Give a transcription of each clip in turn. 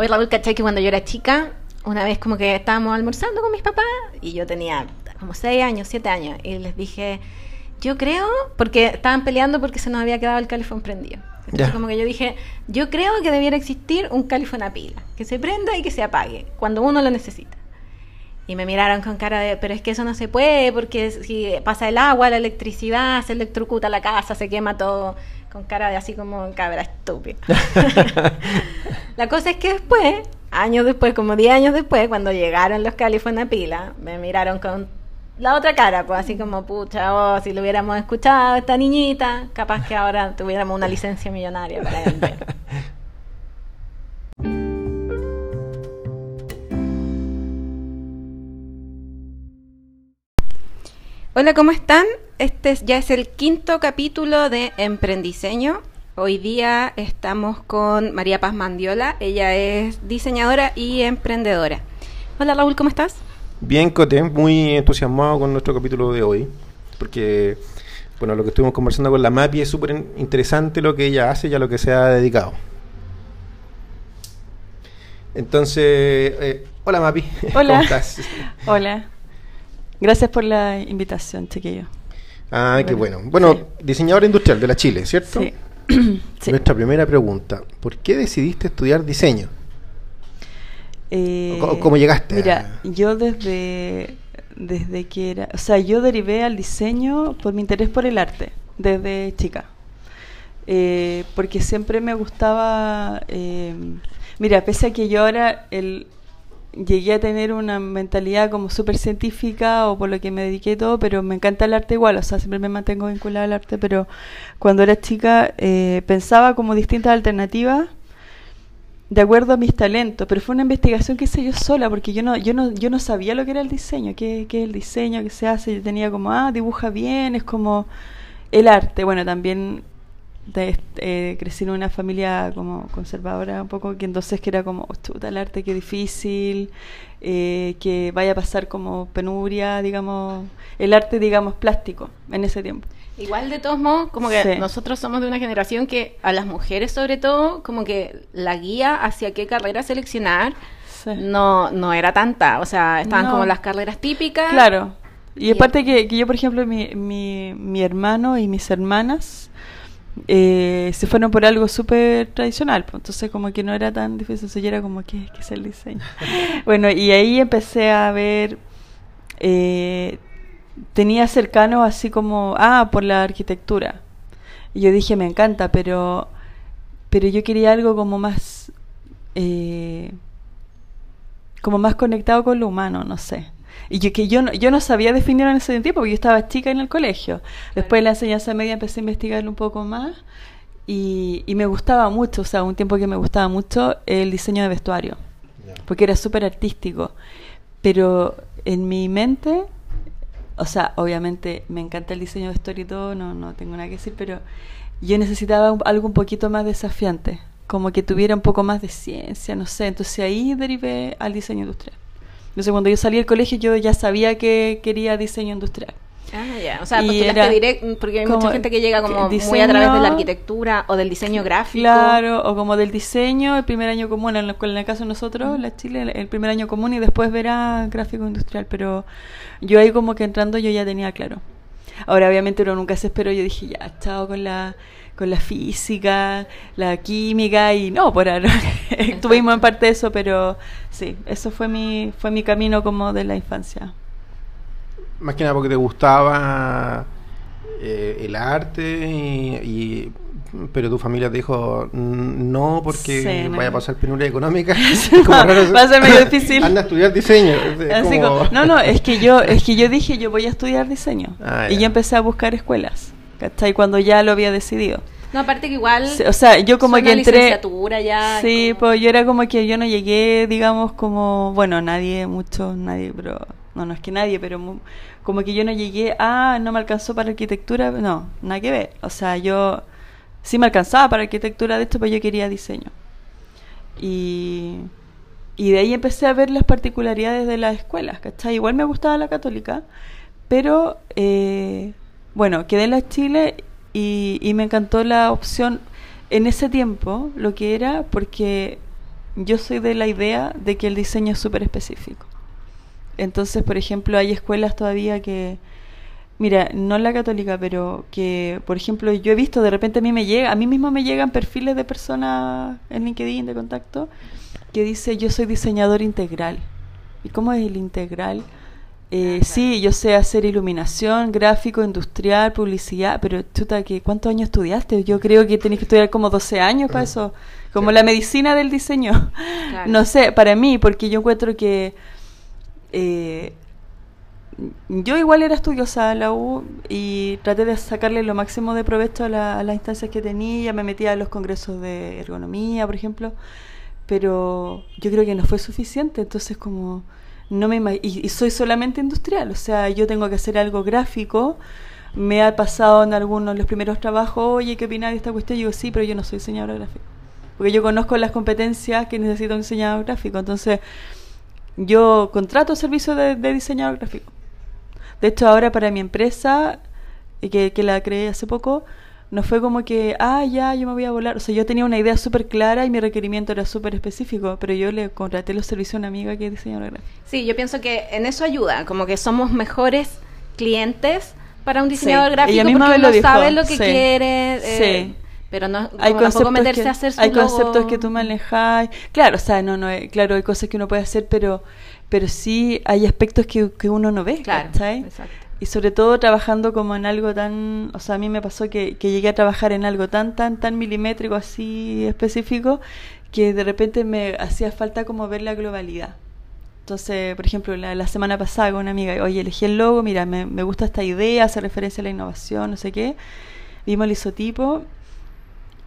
Hoy Raúl, ¿cachai? Que cuando yo era chica, una vez como que estábamos almorzando con mis papás y yo tenía como 6 años, 7 años, y les dije, yo creo, porque estaban peleando porque se nos había quedado el califón prendido. Entonces como que yo dije, yo creo que debiera existir un califón a pila, que se prenda y que se apague cuando uno lo necesita. Y me miraron con cara de, pero es que eso no se puede, porque si pasa el agua, la electricidad, se electrocuta la casa, se quema todo, con cara de así como cabra estúpida. la cosa es que después, años después, como 10 años después, cuando llegaron los califón a pila, me miraron con la otra cara, pues así como, pucha, oh, si lo hubiéramos escuchado a esta niñita, capaz que ahora tuviéramos una licencia millonaria para vender. Hola, ¿cómo están? Este es- ya es el quinto capítulo de Emprendiseño. Hoy día estamos con María Paz Mandiola. Ella es diseñadora y emprendedora. Hola Raúl, ¿cómo estás? Bien, Cote, muy entusiasmado con nuestro capítulo de hoy, porque, bueno, lo que estuvimos conversando con la MAPI es súper in- interesante lo que ella hace y a lo que se ha dedicado. Entonces, eh, hola MAPI, Hola. ¿cómo estás? Hola. Gracias por la invitación, chiquillo. Ah, qué bueno. Bueno, Sí. diseñadora industrial de la Chile, ¿cierto? Sí. Sí. Nuestra primera pregunta, ¿por qué decidiste estudiar diseño? Eh, ¿O cómo- cómo llegaste a- Mira, yo desde, desde que era... O sea, yo derivé al diseño por mi interés por el arte, desde chica. Eh, porque siempre me gustaba... eh, mira, pese a que yo ahora el, llegué a tener una mentalidad como súper científica o por lo que me dediqué todo, pero me encanta el arte igual, o sea, siempre me mantengo vinculada al arte, pero cuando era chica eh, pensaba como distintas alternativas de acuerdo a mis talentos, pero fue una investigación que hice yo sola, porque yo no, yo no, yo no sabía lo que era el diseño, qué, qué es el diseño, qué se hace, yo tenía como, ah, dibuja bien, es como el arte, bueno, también de, eh, crecí en una familia como conservadora un poco, que entonces que era como, "Oh, chuta, el arte qué difícil, eh, que vaya a pasar como penuria, digamos, el arte, digamos, plástico en ese tiempo. Igual de todos modos, como que Sí. nosotros somos de una generación que a las mujeres sobre todo, como que la guía hacia qué carrera seleccionar Sí. no, no era tanta. O sea, estaban No. como las carreras típicas. Claro. Y Y- aparte que, que yo, por ejemplo, mi, mi, mi hermano y mis hermanas eh, se fueron por algo súper tradicional, pues, entonces como que no era tan difícil, yo era como, ¿qué, qué es el diseño? bueno, y ahí empecé a ver, eh, tenía cercanos así como, ah, por la arquitectura. Y yo dije, me encanta, pero, pero yo quería algo como más... eh, como más conectado con lo humano, no sé. Y yo, que yo, no, yo no sabía definirlo en ese tiempo, porque yo estaba chica en el colegio. Después de la enseñanza media empecé a investigar un poco más y, y me gustaba mucho, o sea, un tiempo que me gustaba mucho el diseño de vestuario, porque era súper artístico. Pero en mi mente, o sea, obviamente me encanta el diseño de vestuario y todo, no, no tengo nada que decir, pero yo necesitaba un- algo un poquito más desafiante, como que tuviera un poco más de ciencia, no sé. Entonces ahí derivé al diseño industrial. Entonces cuando yo salí del colegio yo ya sabía que quería diseño industrial. Ah, ya. O sea, postulaste direct- porque hay mucha gente que llega como muy a través de la arquitectura o del diseño gráfico. Claro, o como del diseño, el primer año común, en el, en el caso de nosotros, la Chile, el, el primer año común y después verá gráfico industrial, pero yo ahí como que entrando yo ya tenía claro. Ahora obviamente uno nunca se esperó, yo dije ya, chao con la con la física, la química y no, por ahora tuvimos en parte eso, pero sí, eso fue mi fue mi camino como de la infancia. Más que nada porque te gustaba eh, el arte y, y- pero tu familia te dijo "Mm, no porque Sí, no. vaya a pasar penuria económica. No, Como raro. va a ser medio difícil. Anda a estudiar diseño. Así como- no, no, es que yo, es que yo dije yo voy a estudiar diseño. Ah, y ya. yo empecé a buscar escuelas, ¿cachai? Cuando ya lo había decidido. No, aparte que igual. O sea, yo como que entré... licenciatura ya. Sí, como- pues yo era como que yo no llegué, digamos, como... Bueno, nadie, mucho, nadie, pero... No, no es que nadie, pero mu- como que yo no llegué, ah, no me alcanzó para arquitectura, no, nada que ver. O sea, yo sí me alcanzaba para arquitectura de esto, pero yo quería diseño. Y, y de ahí empecé a ver las particularidades de las escuelas, ¿cachai? Igual me gustaba la católica, pero eh, bueno, quedé en la Chile y, y me encantó la opción en ese tiempo, lo que era, porque yo soy de la idea de que el diseño es súper específico. Entonces, por ejemplo, hay escuelas todavía que, mira, no la católica, pero que, por ejemplo, yo he visto, de repente a mí me llega, a mí mismo me llegan perfiles de personas en LinkedIn de contacto que dice yo soy diseñador integral. ¿Y cómo es el integral? Eh, sí, yo sé hacer iluminación, gráfico, industrial, publicidad, pero chuta, que ¿cuántos años estudiaste? Yo creo que tenés que estudiar como 12 años para eso, como la medicina del diseño. No sé, para mí, porque yo encuentro que eh, yo igual era estudiosa en la U y traté de sacarle lo máximo de provecho a, las instancias que tenía, me metía a los congresos de ergonomía, por ejemplo, pero yo creo que no fue suficiente, entonces como no me y, soy solamente industrial, o sea, yo tengo que hacer algo gráfico. Me ha pasado en algunos de los primeros trabajos, oye, ¿qué opinas de esta cuestión? Y digo, sí, pero yo no soy diseñador gráfico. Porque yo conozco las competencias que necesita un diseñador gráfico. Entonces, yo contrato servicios de, de diseñador gráfico. De hecho, ahora para mi empresa, eh, que, que la creé hace poco, no fue como que, ah, ya, yo me voy a volar. O sea, yo tenía una idea súper clara y mi requerimiento era súper específico, pero yo le contraté los servicios a una amiga que es diseñadora gráfica. Sí, yo pienso que en eso ayuda, como que somos mejores clientes para un diseñador gráfico porque uno lo sabe lo que quiere. Eh, sí. Pero no, hay conceptos meterse que, a hacer su Hay conceptos que tú manejas. Claro, o sea, no, no, claro, hay cosas que uno puede hacer, pero pero sí hay aspectos que, que uno no ve, claro, exacto. Y sobre todo trabajando como en algo tan, o sea, a mí me pasó que, que llegué a trabajar en algo tan, tan, tan milimétrico, así específico, que de repente me hacía falta como ver la globalidad. Entonces, por ejemplo, la, semana pasada con una amiga, oye, elegí el logo, mira, me, me gusta esta idea, hace referencia a la innovación, no sé qué. Vimos el isotipo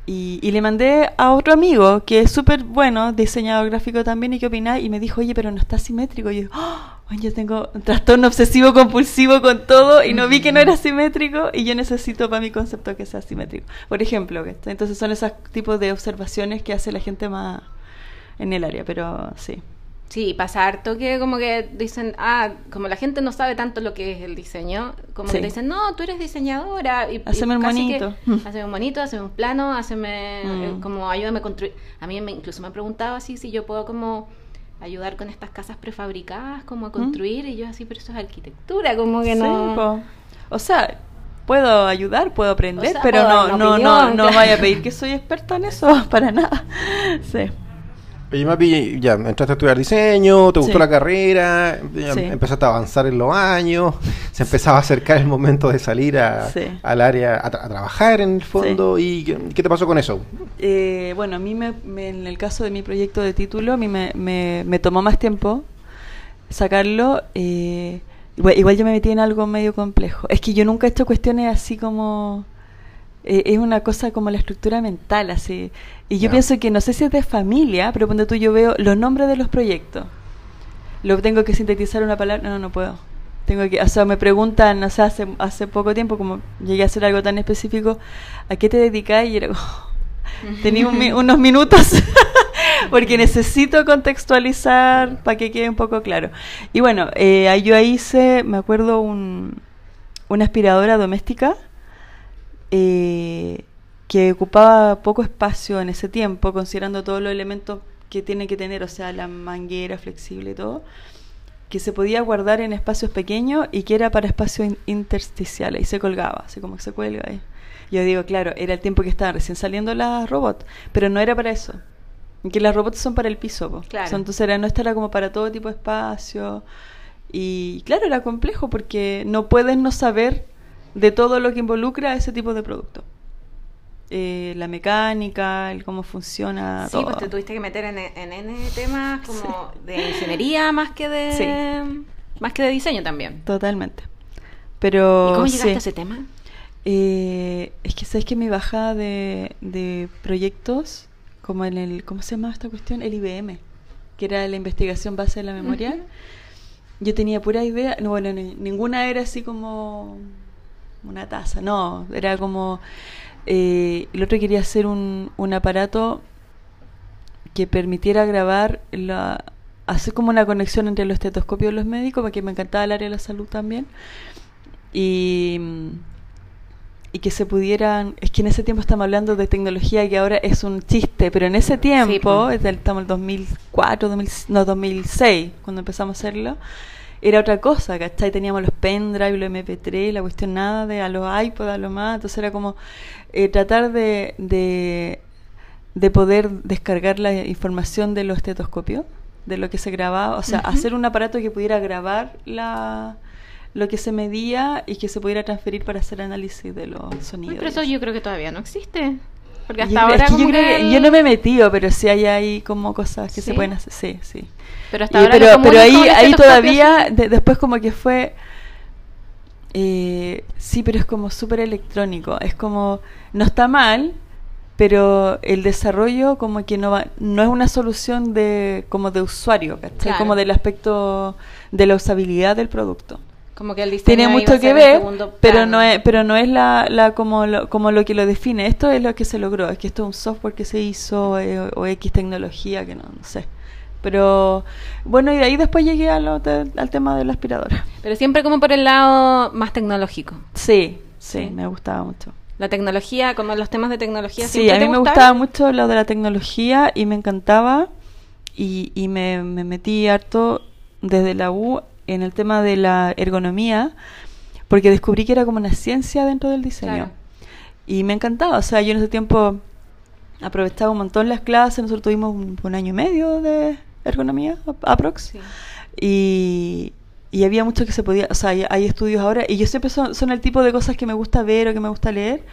y, le mandé a otro amigo que es súper bueno, diseñador gráfico también, y qué opina y me dijo, oye, pero no está simétrico. Y yo, oh, yo tengo un trastorno obsesivo compulsivo con todo y no vi que no era simétrico y yo necesito para mi concepto que sea simétrico. Por ejemplo, entonces son esos tipos de observaciones que hace la gente más en el área, pero sí. Sí, pasa harto que como que dicen, ah, como la gente no sabe tanto lo que es el diseño, como que dicen, no, tú eres diseñadora. Y, haceme un monito. Haceme un monito, haceme un plano, haceme, eh, mm. como ayúdame a construir. A mí me, incluso me han preguntado así si yo puedo como ayudar con estas casas prefabricadas, como a ¿Mm? construir, y yo así, pero eso es arquitectura, como que no... O sea, puedo ayudar, puedo aprender, pero no, no, no, no vaya a pedir que soy experta en eso, para nada. Sí. Y Mapi, ya entraste a estudiar diseño, te gustó la carrera, empezaste a avanzar en los años, se empezaba a acercar el momento de salir a, al área, a, trabajar en el fondo. ¿Y qué, te pasó con eso? Eh, bueno, a mí, me, en el caso de mi proyecto de título, a mí me, me, tomó más tiempo sacarlo. Eh, igual, igual yo me metí en algo medio complejo. Es que yo nunca he hecho cuestiones así como eh, es una cosa como la estructura mental, así. Y yo pienso que no sé si es de familia, pero cuando tú yo veo los nombres de los proyectos, lo tengo que sintetizar una palabra, no, no puedo. Tengo que, o sea, me preguntan, o sea, hace, hace poco tiempo, como llegué a hacer algo tan específico, ¿a qué te dedicas? Y era tenía unos minutos porque necesito contextualizar para que quede un poco claro. Y bueno, eh, yo ahí hice, me acuerdo, un, una aspiradora doméstica eh, que ocupaba poco espacio en ese tiempo, considerando todos los elementos que tiene que tener, o sea, la manguera flexible y todo, que se podía guardar en espacios pequeños y que era para espacios intersticiales y se colgaba, así como que se cuelga ahí. Yo digo, claro, era el tiempo que estaban recién saliendo las robots, pero no era para eso. Que las robots son para el piso, claro. entonces era, no esta era como para todo tipo de espacio. Y claro, era complejo porque no puedes no saber de todo lo que involucra ese tipo de producto. Eh, la mecánica, el cómo funciona. Sí, pues te tuviste que meter en, en N temas como de ingeniería más que de más que de diseño también. Totalmente. Pero ¿Y cómo llegaste a ese tema? Eh, es que sabes que mi bajada de, de proyectos, como en el, ¿cómo se llama esta cuestión? El IBM, que era la investigación base de la memoria. Yo tenía pura idea, no, bueno, ninguna era así como una taza, no, era como... Eh, el otro quería hacer un, un aparato que permitiera grabar, la, hacer como una conexión entre los estetoscopios y los médicos, porque me encantaba el área de la salud también. Y, y que se pudieran, es que en ese tiempo estamos hablando de tecnología que ahora es un chiste, pero en ese tiempo, sí, estamos en el 2004, 2000, no, 2006, cuando empezamos a hacerlo, era otra cosa, ¿cachai? Teníamos los pendrive, los MP3, la cuestión nada de a los iPod, a lo más, entonces era como eh, tratar de, de, de, poder descargar la información de los estetoscopios, de lo que se grababa, o sea, hacer un aparato que pudiera grabar la lo que se medía y que se pudiera transferir para hacer análisis de los sonidos. pero eso yo creo que todavía no existe. Porque hasta ahora yo, yo, no me he metido, pero sí hay ahí como cosas que se pueden hacer. Sí, sí. Pero hasta ahora pero, pero ahí, ahí todavía, después como que fue... Eh, sí, pero es como súper electrónico. Es como, no está mal, pero el desarrollo como que no va, no es una solución de como de usuario, ¿cachai? Como del aspecto de la usabilidad del producto. Como que el diseño tiene mucho que ver, pero no es, pero no es la, la como, lo, como lo que lo define. Esto es lo que se logró, es que esto es un software que se hizo eh, o, X tecnología que no, sé. Pero bueno, y de ahí después llegué a al tema de la aspiradora. Pero siempre como por el lado más tecnológico. Sí, sí, me gustaba mucho. La tecnología, como los temas de tecnología. Sí, a mí me gustaba mucho lo de la tecnología y me encantaba y, y me, me metí harto desde la U en el tema de la ergonomía, porque descubrí que era como una ciencia dentro del diseño. Y me encantaba, o sea, yo en ese tiempo aprovechaba un montón las clases, nosotros tuvimos un, año y medio de ergonomía, aprox. Y, y había mucho que se podía, o sea, hay, estudios ahora, y yo siempre son, son, el tipo de cosas que me gusta ver o que me gusta leer.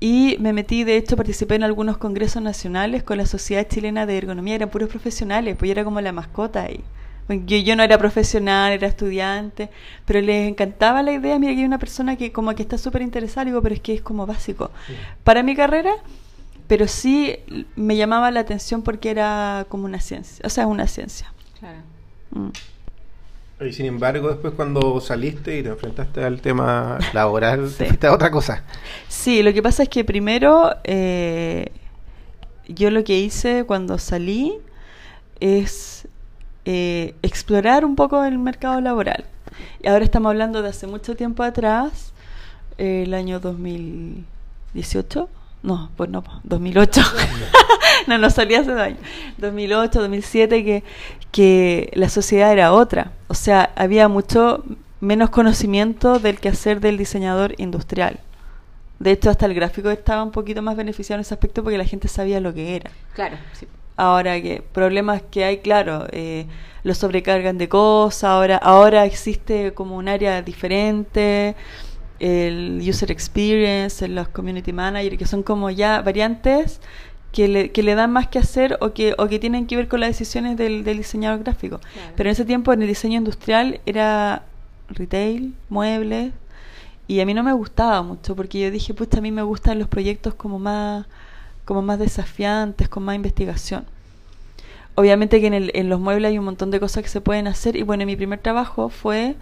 Y me metí, de hecho, participé en algunos congresos nacionales con la Sociedad Chilena de Ergonomía, eran puros profesionales, pues yo era como la mascota ahí. Yo, yo no era profesional, era estudiante, pero les encantaba la idea. Mira, que hay una persona que como que está súper interesada, digo, pero es que es como básico para mi carrera, pero sí me llamaba la atención porque era como una ciencia, o sea, es una ciencia. Claro. Mm. Y sin embargo, después cuando saliste y te enfrentaste al tema laboral, te fuiste a otra cosa. Sí, lo que pasa es que primero eh, yo lo que hice cuando salí es eh, explorar un poco el mercado laboral. Y ahora estamos hablando de hace mucho tiempo atrás, el año 2018. No, pues no, 2008. no, no salía hace dos años. 2008, 2007, que, que la sociedad era otra. O sea, había mucho menos conocimiento del quehacer del diseñador industrial. De hecho, hasta el gráfico estaba un poquito más beneficiado en ese aspecto porque la gente sabía lo que era. Claro, sí. Ahora que problemas que hay, claro, eh, lo sobrecargan de cosas, ahora, ahora existe como un área diferente, el user experience, los community manager, que son como ya variantes que le, que le dan más que hacer o que, o que tienen que ver con las decisiones del, del diseñador gráfico. Pero en ese tiempo en el diseño industrial era retail, muebles, y a mí no me gustaba mucho porque yo dije, pues a mí me gustan los proyectos como más como más desafiantes, con más investigación. Obviamente que en, el, en los muebles hay un montón de cosas que se pueden hacer y bueno, mi primer trabajo fue,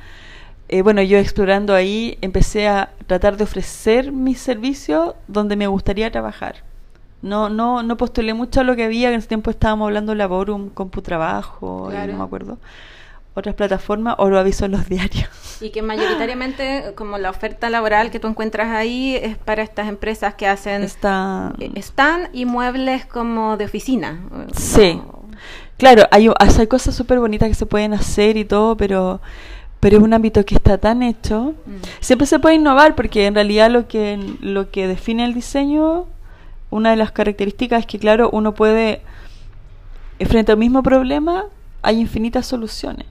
eh, bueno, yo explorando ahí empecé a tratar de ofrecer mis servicios donde me gustaría trabajar. No, no, no postulé mucho a lo que había, en ese tiempo estábamos hablando Laborum, CompuTrabajo, no me acuerdo otras plataformas o lo aviso en los diarios. Y que mayoritariamente como la oferta laboral que tú encuentras ahí es para estas empresas que hacen. Eh, están y muebles como de oficina. Sí. Claro, hay, hay cosas súper bonitas que se pueden hacer y todo, pero pero es un ámbito que está tan hecho. Mm. Siempre se puede innovar porque en realidad lo que lo que define el diseño, una de las características es que claro, uno puede frente al mismo problema hay infinitas soluciones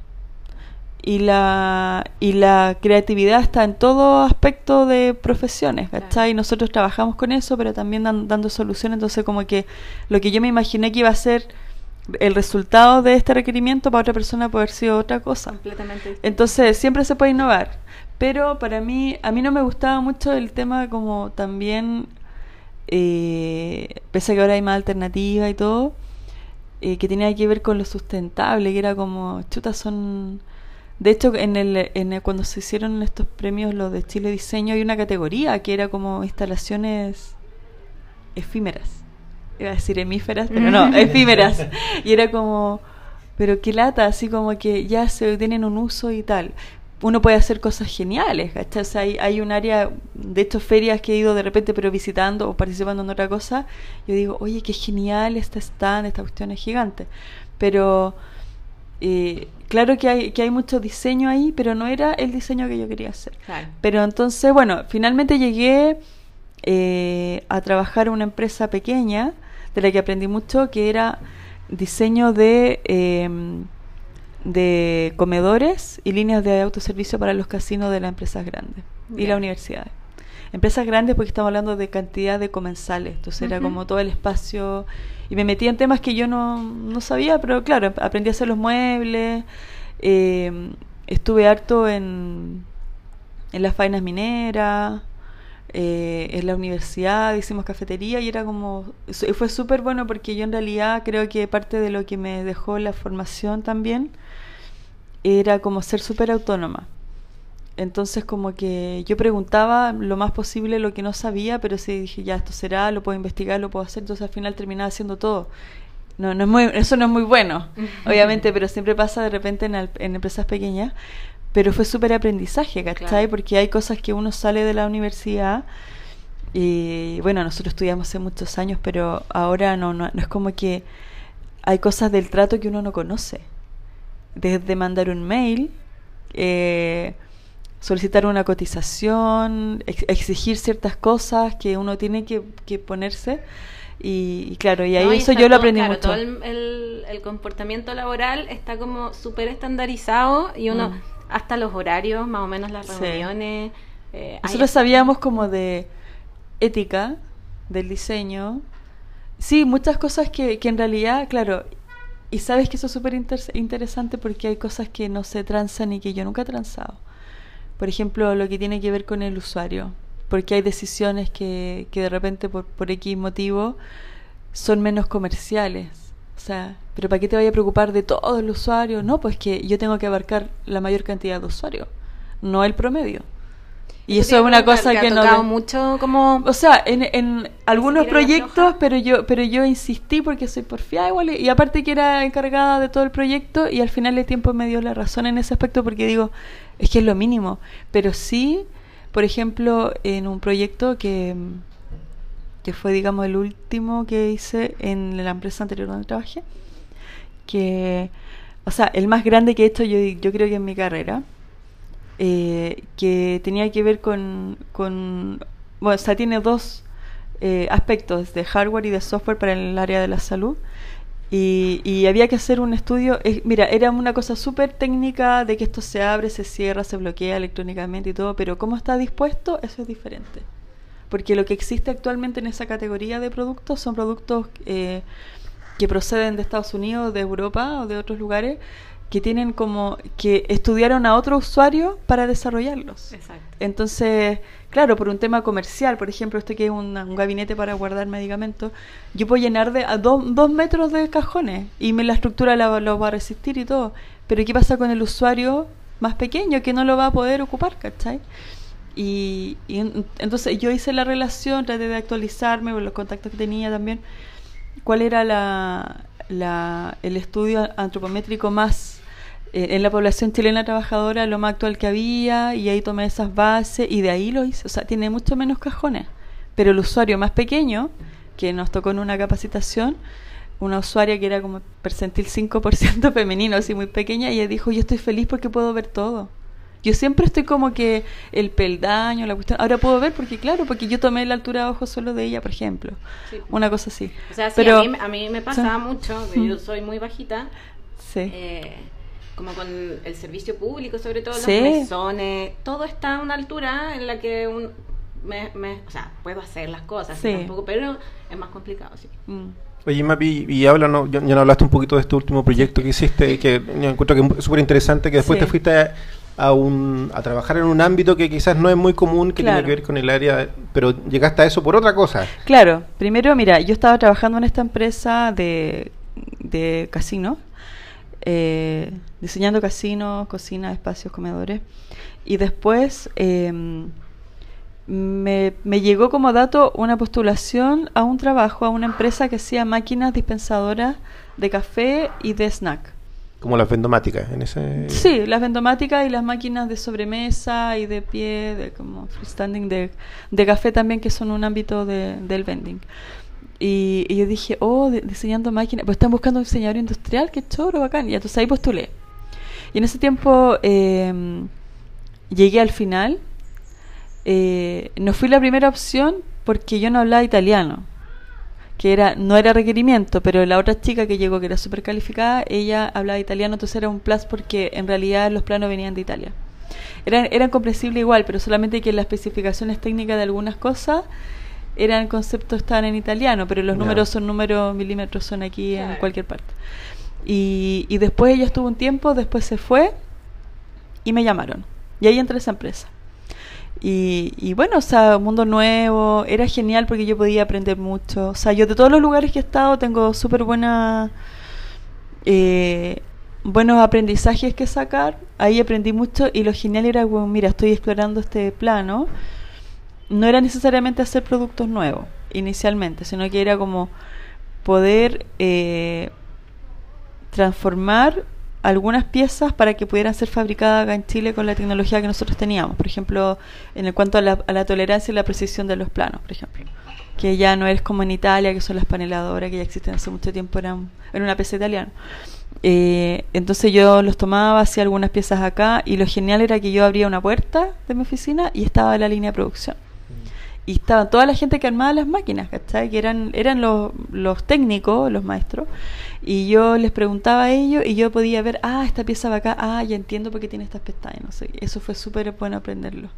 y la, y la creatividad está en todo aspecto de profesiones, ¿cachai? Y nosotros trabajamos con eso, pero también dando soluciones, entonces como que lo que yo me imaginé que iba a ser el resultado de este requerimiento para otra persona puede haber sido otra cosa. Completamente. Entonces siempre se puede innovar, pero para mí, a mí no me gustaba mucho el tema como también, eh, pese a que ahora hay más alternativa y todo, eh, que tenía que ver con lo sustentable, que era como, chutas son de hecho, en el, en cuando se hicieron estos premios, los de Chile Diseño, hay una categoría que era como instalaciones efímeras. Iba a decir hemíferas, pero no, efímeras. Y era como, pero qué lata, así como que ya se tienen un uso y tal. uno puede hacer cosas geniales, hay, hay un área de estas ferias que he ido de repente pero visitando o participando en otra cosa, yo digo, oye, qué genial este stand, esta cuestión es gigante. Pero eh, claro que hay, que hay mucho diseño ahí, pero no era el diseño que yo quería hacer. Pero entonces, bueno, finalmente llegué eh, a trabajar en una empresa pequeña, de la que aprendí mucho, que era diseño de... Em, de comedores y líneas de autoservicio para los casinos de las empresas grandes y las universidades. Empresas grandes porque estamos hablando de cantidad de comensales, entonces era como todo el espacio y me metí en temas que yo no, no sabía, pero claro, aprendí a hacer los muebles, eh, estuve harto en, en las faenas mineras, eh, en la universidad hicimos cafetería y era como fue súper bueno porque yo en realidad creo que parte de lo que me dejó la formación también era como ser súper autónoma. Entonces como que yo preguntaba lo más posible lo que no sabía, pero sí dije, ya, esto será, lo puedo investigar, lo puedo hacer, entonces al final terminaba haciendo todo. No, no es muy, eso no es muy bueno, obviamente, pero siempre pasa de repente en, en empresas pequeñas. Pero fue súper aprendizaje, ¿cachai? Porque hay cosas que uno sale de la universidad y bueno, nosotros estudiamos hace muchos años, pero ahora no, no, no es como que hay cosas del trato que uno no conoce desde mandar un mail, eh, solicitar una cotización, exigir ciertas cosas que uno tiene que, ponerse. Y, claro, y ahí eso yo lo aprendí mucho. Todo el, el, comportamiento laboral está como súper estandarizado y uno, mm. hasta los horarios, más o menos las reuniones. Eh, Nosotros sabíamos como de ética, del diseño. Sí, muchas cosas que, que en realidad, claro, y sabes que eso es súper interesante porque hay cosas que no se transan y que yo nunca he transado. Por ejemplo, lo que tiene que ver con el usuario. Porque hay decisiones que, que de repente por, por X motivo son menos comerciales. O sea, pero ¿para qué te vaya a preocupar de todo el usuario? No, pues que yo tengo que abarcar la mayor cantidad de usuarios, no el promedio. Y eso es una cosa que, no mucho como o sea en, en algunos proyectos pero yo pero yo insistí porque soy porfiada igual y, aparte que era encargada de todo el proyecto y al final el tiempo me dio la razón en ese aspecto porque digo es que es lo mínimo pero sí por ejemplo en un proyecto que que fue digamos el último que hice en la empresa anterior donde trabajé que o sea el más grande que he hecho yo yo creo que en mi carrera eh, que tenía que ver con, con, bueno, o sea, tiene dos eh, aspectos de hardware y de software para el área de la salud. Y, y había que hacer un estudio, mira, era una cosa súper técnica de que esto se abre, se cierra, se bloquea electrónicamente y todo, pero cómo está dispuesto, eso es diferente. Porque lo que existe actualmente en esa categoría de productos son productos eh, que proceden de Estados Unidos, de Europa o de otros lugares, que tienen como que estudiaron a otro usuario para desarrollarlos. Exacto. Entonces, claro, por un tema comercial, por ejemplo, este que es un, gabinete para guardar medicamentos, yo puedo llenar de a dos metros de cajones y me, la estructura lo va a resistir y todo. Pero ¿qué pasa con el usuario más pequeño que no lo va a poder ocupar, ¿cachai? Y, entonces yo hice la relación, traté de actualizarme con los contactos que tenía también, cuál era la, la, el estudio antropométrico más en la población chilena trabajadora lo más actual que había y ahí tomé esas bases y de ahí lo hice. O sea, tiene mucho menos cajones. Pero el usuario más pequeño, que nos tocó en una capacitación, una usuaria que era como percentil 5% femenino, así muy pequeña, y ella dijo, yo estoy feliz porque puedo ver todo. Yo siempre estoy como que el peldaño, la cuestión. Ahora puedo ver porque, claro, porque yo tomé la altura de ojo solo de ella, por ejemplo. Una cosa así. O sea, Pero, a, mí, a mí me pasaba mucho, que yo soy muy bajita. Sí. Eh, como con el servicio público, sobre todo los mesones, todo está a una altura en la que un, me, me, o sea, puedo hacer las cosas, tampoco, pero es más complicado, sí. Mm. Oye, Mapi, y habla, ¿no? ya, no hablaste un poquito de este último proyecto que hiciste, que yo encuentro que es súper interesante, que después te fuiste a, un, a trabajar en un ámbito que quizás no es muy común, que tiene que ver con el área, pero llegaste a eso por otra cosa. Claro, primero, mira, yo estaba trabajando en esta empresa de, de casino, eh, diseñando casinos, cocina, espacios, comedores. Y después em, me, me, llegó como dato una postulación a un trabajo, a una empresa que hacía máquinas dispensadoras de café y de snack. como las vendomáticas en ese sí las vendomáticas y las máquinas de sobremesa y de pie de como freestanding de, de café también que son un ámbito de, del vending y, yo dije oh diseñando máquinas pues están buscando un diseñador industrial qué choro bacán. Y entonces ahí postulé. Y en ese tiempo eh, llegué al final. Eh, no fui la primera opción porque yo no hablaba italiano que era no era requerimiento, pero la otra chica que llegó, que era súper calificada, ella hablaba italiano, entonces era un plus porque en realidad los planos venían de Italia. Eran, eran comprensibles igual, pero solamente que las especificaciones técnicas de algunas cosas eran conceptos estaban en italiano, pero los números son números milímetros, son aquí en cualquier parte. Y, y después ella estuvo un tiempo, después se fue y me llamaron. Y ahí entré a esa empresa. Y, y, bueno, o sea, un mundo nuevo, era genial porque yo podía aprender mucho. O sea, yo de todos los lugares que he estado tengo súper buena, eh, buenos aprendizajes que sacar. Ahí aprendí mucho y lo genial era, bueno, mira, estoy explorando este plano. No era necesariamente hacer productos nuevos inicialmente, sino que era como poder eh, transformar algunas piezas para que pudieran ser fabricadas acá en Chile con la tecnología que nosotros teníamos. Por ejemplo, en el cuanto a la, a la tolerancia y la precisión de los planos, por ejemplo. Que ya no es como en Italia, que son las paneladoras que ya existen hace mucho tiempo en una pieza italiana. Eh, entonces yo los tomaba, hacía algunas piezas acá y lo genial era que yo abría una puerta de mi oficina y estaba la línea de producción y estaban toda la gente que armaba las máquinas, ¿cachai? Que eran, eran los, los técnicos, los maestros, y yo les preguntaba a ellos y yo podía ver, ah, esta pieza va acá, ah, ya entiendo por qué tiene estas pestañas, no sé, eso fue súper bueno aprenderlo.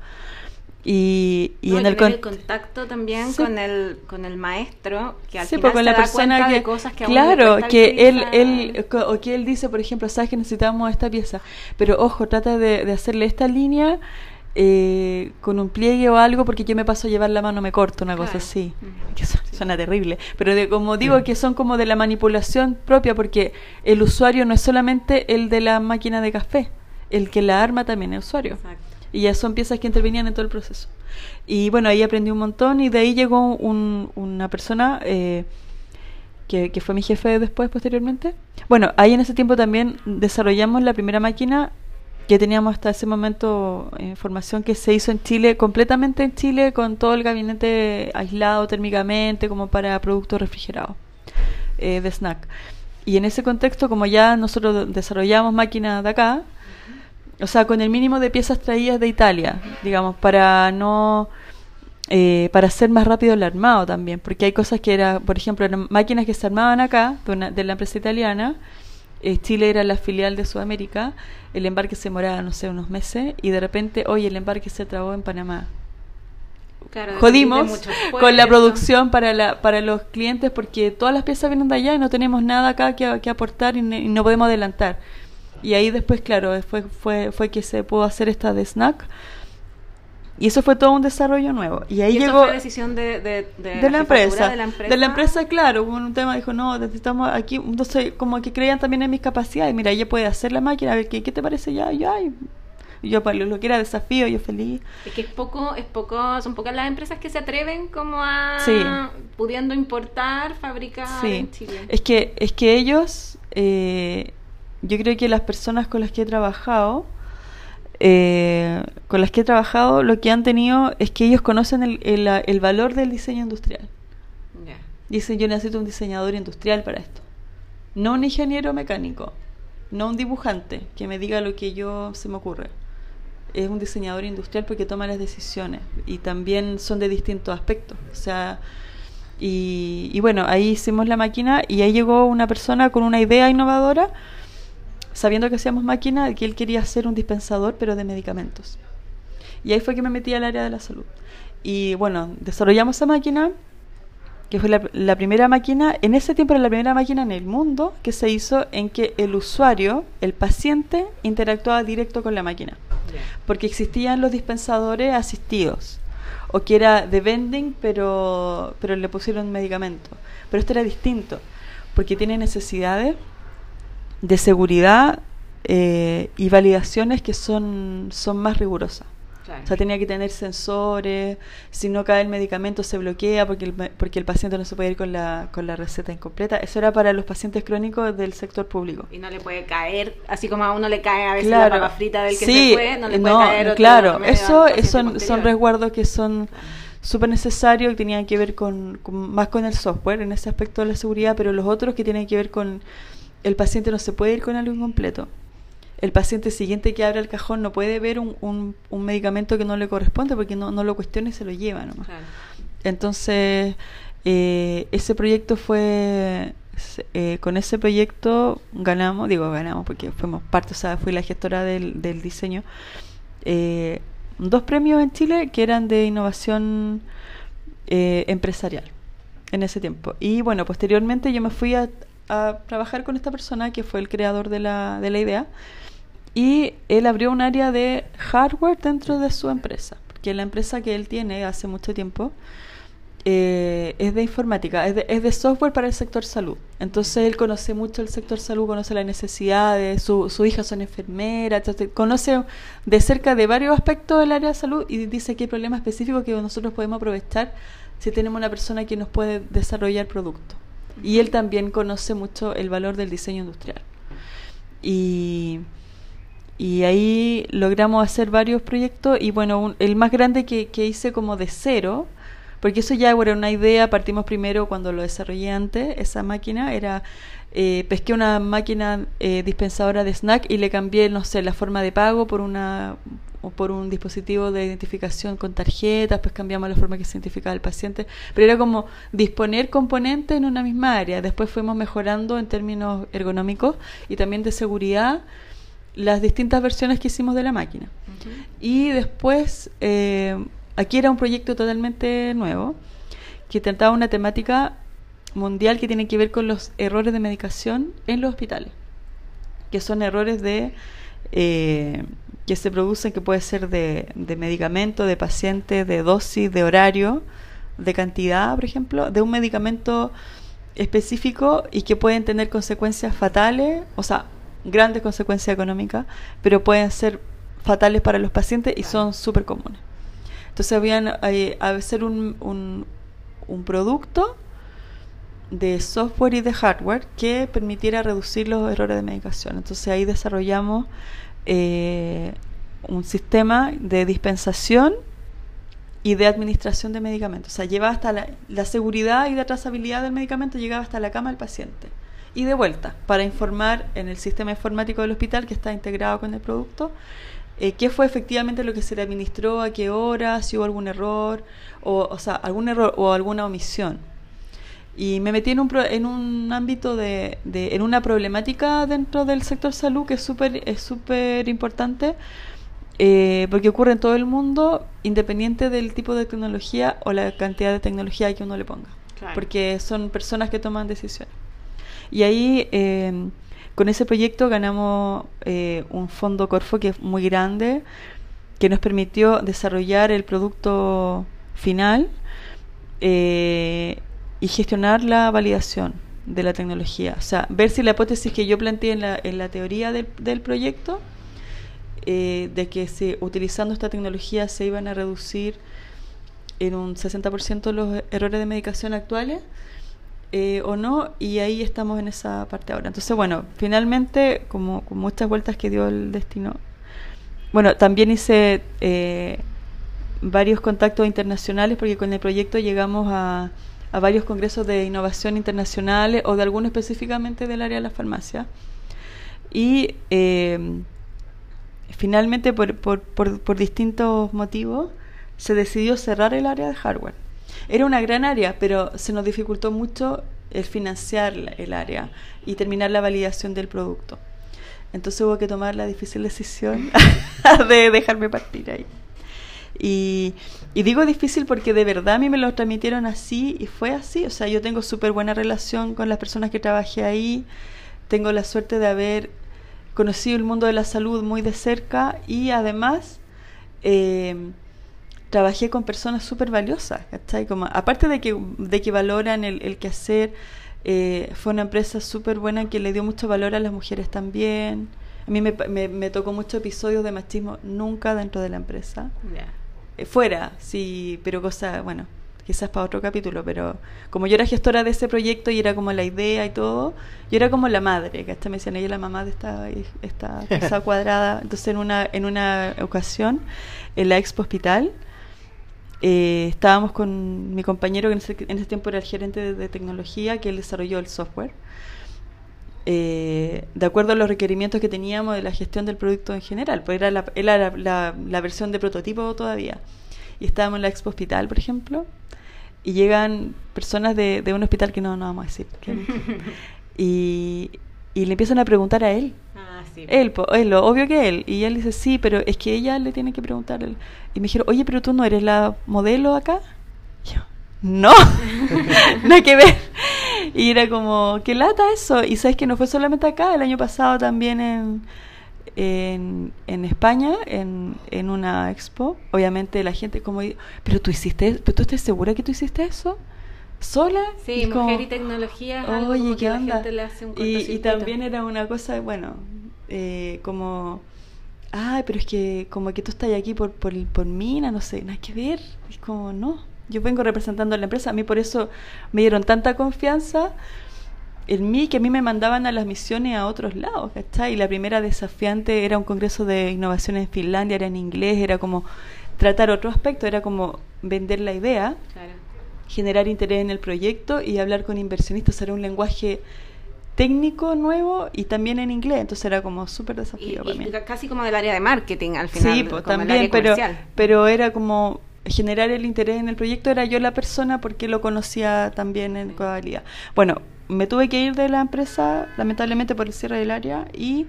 Y, y en el, contacto también con el con el maestro que al sí, final con la persona que cosas que claro que él él o que él dice por ejemplo sabes que necesitamos esta pieza pero ojo trata de, de hacerle esta línea eh, con un pliegue o algo porque yo me paso a llevar la mano me corto una cosa así. Que suena, terrible. Pero de, como digo que son como de la manipulación propia porque el usuario no es solamente el de la máquina de café el que la arma también es usuario. Y ya son piezas que intervenían en todo el proceso. Y bueno ahí aprendí un montón y de ahí llegó una persona eh, que, que, fue mi jefe después, posteriormente. Bueno, ahí en ese tiempo también desarrollamos la primera máquina que teníamos hasta ese momento información que se hizo en Chile, completamente en Chile, con todo el gabinete aislado térmicamente, como para productos refrigerados eh, de snack. Y en ese contexto, como ya nosotros desarrollamos máquinas de acá, o sea, con el mínimo de piezas traídas de Italia, digamos, para no... Eh, para hacer más rápido el armado también, porque hay cosas que era, por ejemplo, máquinas que se armaban acá, de, de la empresa italiana, eh, Chile era la filial de Sudamérica, el embarque se demoraba, no sé, unos meses, y de repente, oye, el embarque se trabó en Panamá. Jodimos con la producción para, la, para los clientes porque todas las piezas vienen de allá y no tenemos nada acá que, que aportar y, no podemos adelantar. Y ahí después, claro, fue, fue, fue que se pudo hacer esta de snack y eso fue todo un desarrollo nuevo. Y ahí llegó. fue decisión de, de, de, la empresa, de, la empresa, de la empresa. claro. Hubo un tema, dijo, no, necesitamos aquí. Entonces, como que creían también en mis capacidades. Mira, ella puede hacer la máquina, a ver, ¿qué, qué te parece ya? Y yo, para lo, que era desafío, yo feliz. Es que es poco, es poco, son pocas las empresas que se atreven como a pudiendo importar, fabricar en Chile. Es que, es que ellos, eh, yo creo que las personas con las que he trabajado, eh, con las que he trabajado, lo que han tenido es que ellos conocen el, el, valor del diseño industrial. Dicen, yo necesito un diseñador industrial para esto. No un ingeniero mecánico, no un dibujante que me diga lo que yo se me ocurre. Es un diseñador industrial porque toma las decisiones y también son de distintos aspectos. O sea, y, y bueno, ahí hicimos la máquina y ahí llegó una persona con una idea innovadora sabiendo que hacíamos máquina, que él quería hacer un dispensador, pero de medicamentos. Y ahí fue que me metí al área de la salud. Y bueno, desarrollamos esa máquina, que fue la, primera máquina, en ese tiempo era la primera máquina en el mundo que se hizo en que el usuario, el paciente, interactuaba directo con la máquina. Porque existían los dispensadores asistidos, o que era de vending, pero, pero le pusieron medicamento. Pero esto era distinto, porque tiene necesidades de seguridad eh, y validaciones que son, son más rigurosas. O sea, tenía que tener sensores, si no cae el medicamento se bloquea porque el, porque el paciente no se puede ir con la, con la receta incompleta. Eso era para los pacientes crónicos del sector público. Y no le puede caer, así como a uno le cae a veces la papa frita del que se fue, no le puede caer otro Claro, eso son, son resguardos que son súper necesarios y tenían que ver con, más con el software en ese aspecto de la seguridad, pero los otros que tienen que ver con el paciente no se puede ir con algo incompleto el paciente siguiente que abre el cajón no puede ver un, un, medicamento que no le corresponde porque no, no lo cuestiona y se lo lleva nomás. Entonces, eh, ese proyecto fue, eh, con ese proyecto ganamos, digo ganamos porque fuimos parte, o sea, fui la gestora del, del diseño, eh, dos premios en Chile que eran de innovación empresarial en ese tiempo. Y bueno, posteriormente yo me fui a, a trabajar con esta persona que fue el creador de la, de la idea y él abrió un área de hardware dentro de su empresa, porque la empresa que él tiene hace mucho tiempo eh, es de informática, es de, es de, software para el sector salud. Entonces él conoce mucho el sector salud, conoce las necesidades, su, su hija son enfermeras, conoce de cerca de varios aspectos del área de salud y dice que hay problemas específicos que nosotros podemos aprovechar si tenemos una persona que nos puede desarrollar productos. Y él también conoce mucho el valor del diseño industrial. Y y ahí logramos hacer varios proyectos y bueno, el más grande que, que, hice como de cero, porque eso ya era una idea, partimos primero cuando lo desarrollé antes, esa máquina era, eh, pesqué una máquina eh, dispensadora de snack y le cambié, no sé, la forma de pago por una por un dispositivo de identificación con tarjetas, pues cambiamos la forma que se identificaba el paciente, pero era como disponer componentes en una misma área. Después fuimos mejorando en términos ergonómicos y también de seguridad las distintas versiones que hicimos de la máquina. Y después, eh, aquí era un proyecto totalmente nuevo, que trataba una temática mundial que tiene que ver con los errores de medicación en los hospitales, que son errores de eh, que se producen, que puede ser de, de medicamento, de paciente, de dosis, de horario, de cantidad, por ejemplo, de un medicamento específico y que pueden tener consecuencias fatales, o sea, grandes consecuencias económicas, pero pueden ser fatales para los pacientes y son súper comunes. Entonces habían eh, a un, un, un, producto de software y de hardware que permitiera reducir los errores de medicación. Entonces ahí desarrollamos eh, un sistema de dispensación y de administración de medicamentos. O sea, lleva hasta la, la seguridad y la trazabilidad del medicamento, llegaba hasta la cama del paciente y de vuelta para informar en el sistema informático del hospital que está integrado con el producto eh, qué fue efectivamente lo que se le administró, a qué hora, si hubo algún error, o, o sea, algún error o alguna omisión. Y me metí en un, en un ámbito de, de, en una problemática dentro del sector salud que es súper es súper importante, eh, porque ocurre en todo el mundo, independiente del tipo de tecnología o la cantidad de tecnología que uno le ponga. Porque son personas que toman decisiones. Y ahí, em, con ese proyecto ganamos eh, un fondo Corfo que es muy grande, que nos permitió desarrollar el producto final eh, y gestionar la validación de la tecnología. O sea, ver si la hipótesis que yo planteé en la, en la teoría del proyecto, eh, de que si utilizando esta tecnología se iban a reducir en un 60% los errores de medicación actuales, eh, o no, y ahí estamos en esa parte ahora. Entonces, bueno, finalmente, como con muchas vueltas que dio el destino, bueno, también hice eh, varios contactos internacionales porque con el proyecto llegamos a, a varios congresos de innovación internacionales o de algunos específicamente del área de la farmacia. Y eh, finalmente, por, por, por, por distintos motivos, se decidió cerrar el área de hardware era una gran área, pero se nos dificultó mucho el financiar el área y terminar la validación del producto. Entonces hubo que tomar la difícil decisión de dejarme partir ahí. Y, digo difícil porque de verdad a mí me lo transmitieron así y fue así. O sea, yo tengo súper buena relación con las personas que trabajé ahí. Tengo la suerte de haber conocido el mundo de la salud muy de cerca y además eh, trabajé con personas súper valiosas, ¿cachai? Como, aparte de que, de que valoran el, el quehacer, eh, fue una empresa súper buena que le dio mucho valor a las mujeres también, A mí me, me, tocó muchos episodios de machismo, nunca dentro de la empresa. Eh, fuera, sí, pero cosa, bueno, quizás para otro capítulo, pero como yo era gestora de ese proyecto y era como la idea y todo, yo era como la madre, que hasta me decían, ella la mamá de esta, esta cosa cuadrada. Entonces en una, en una ocasión, en la Expo Hospital, eh, estábamos con mi compañero, que en ese, en ese tiempo era el gerente de, tecnología, que él desarrolló el software. Eh, de acuerdo a los requerimientos que teníamos de la gestión del producto en general, pues era la, era la, la, versión de prototipo todavía. Y estábamos en la Expo Hospital, por ejemplo, y llegan personas de, de un hospital que no, no vamos a decir. y, y le empiezan a preguntar a él él, él, lo obvio que él. Y él dice, sí, pero es que ella le tiene que preguntar. Él. Y me dijeron, oye, pero tú no eres la modelo acá. yo, no, no hay que ver. Y era como, qué lata eso. Y sabes que no fue solamente acá, el año pasado también en, en, en España, en, en una expo. Obviamente la gente como, pero tú hiciste, pero tú estás segura que tú hiciste eso sola. Sí, mujer y tecnología. Oye, ¿qué onda? y, y, también era una cosa, bueno, eh, como, ay, pero es que como que tú estás aquí por, por, por mina, no sé, nada que ver. Es como, no, yo vengo representando a la empresa, a mí por eso me dieron tanta confianza en mí que a mí me mandaban a las misiones a otros lados, ¿cachai? Y la primera desafiante era un congreso de innovación en Finlandia, era en inglés, era como tratar otro aspecto, era como vender la idea, generar interés en el proyecto y hablar con inversionistas, era un lenguaje técnico nuevo y también en inglés, entonces era como súper desafío para mí. Casi como del área de marketing al final. Sí, pues, también, pero, pero era como generar el interés en el proyecto, era yo la persona porque lo conocía también en Codalia. Bueno, me tuve que ir de la empresa, lamentablemente por el cierre del área, y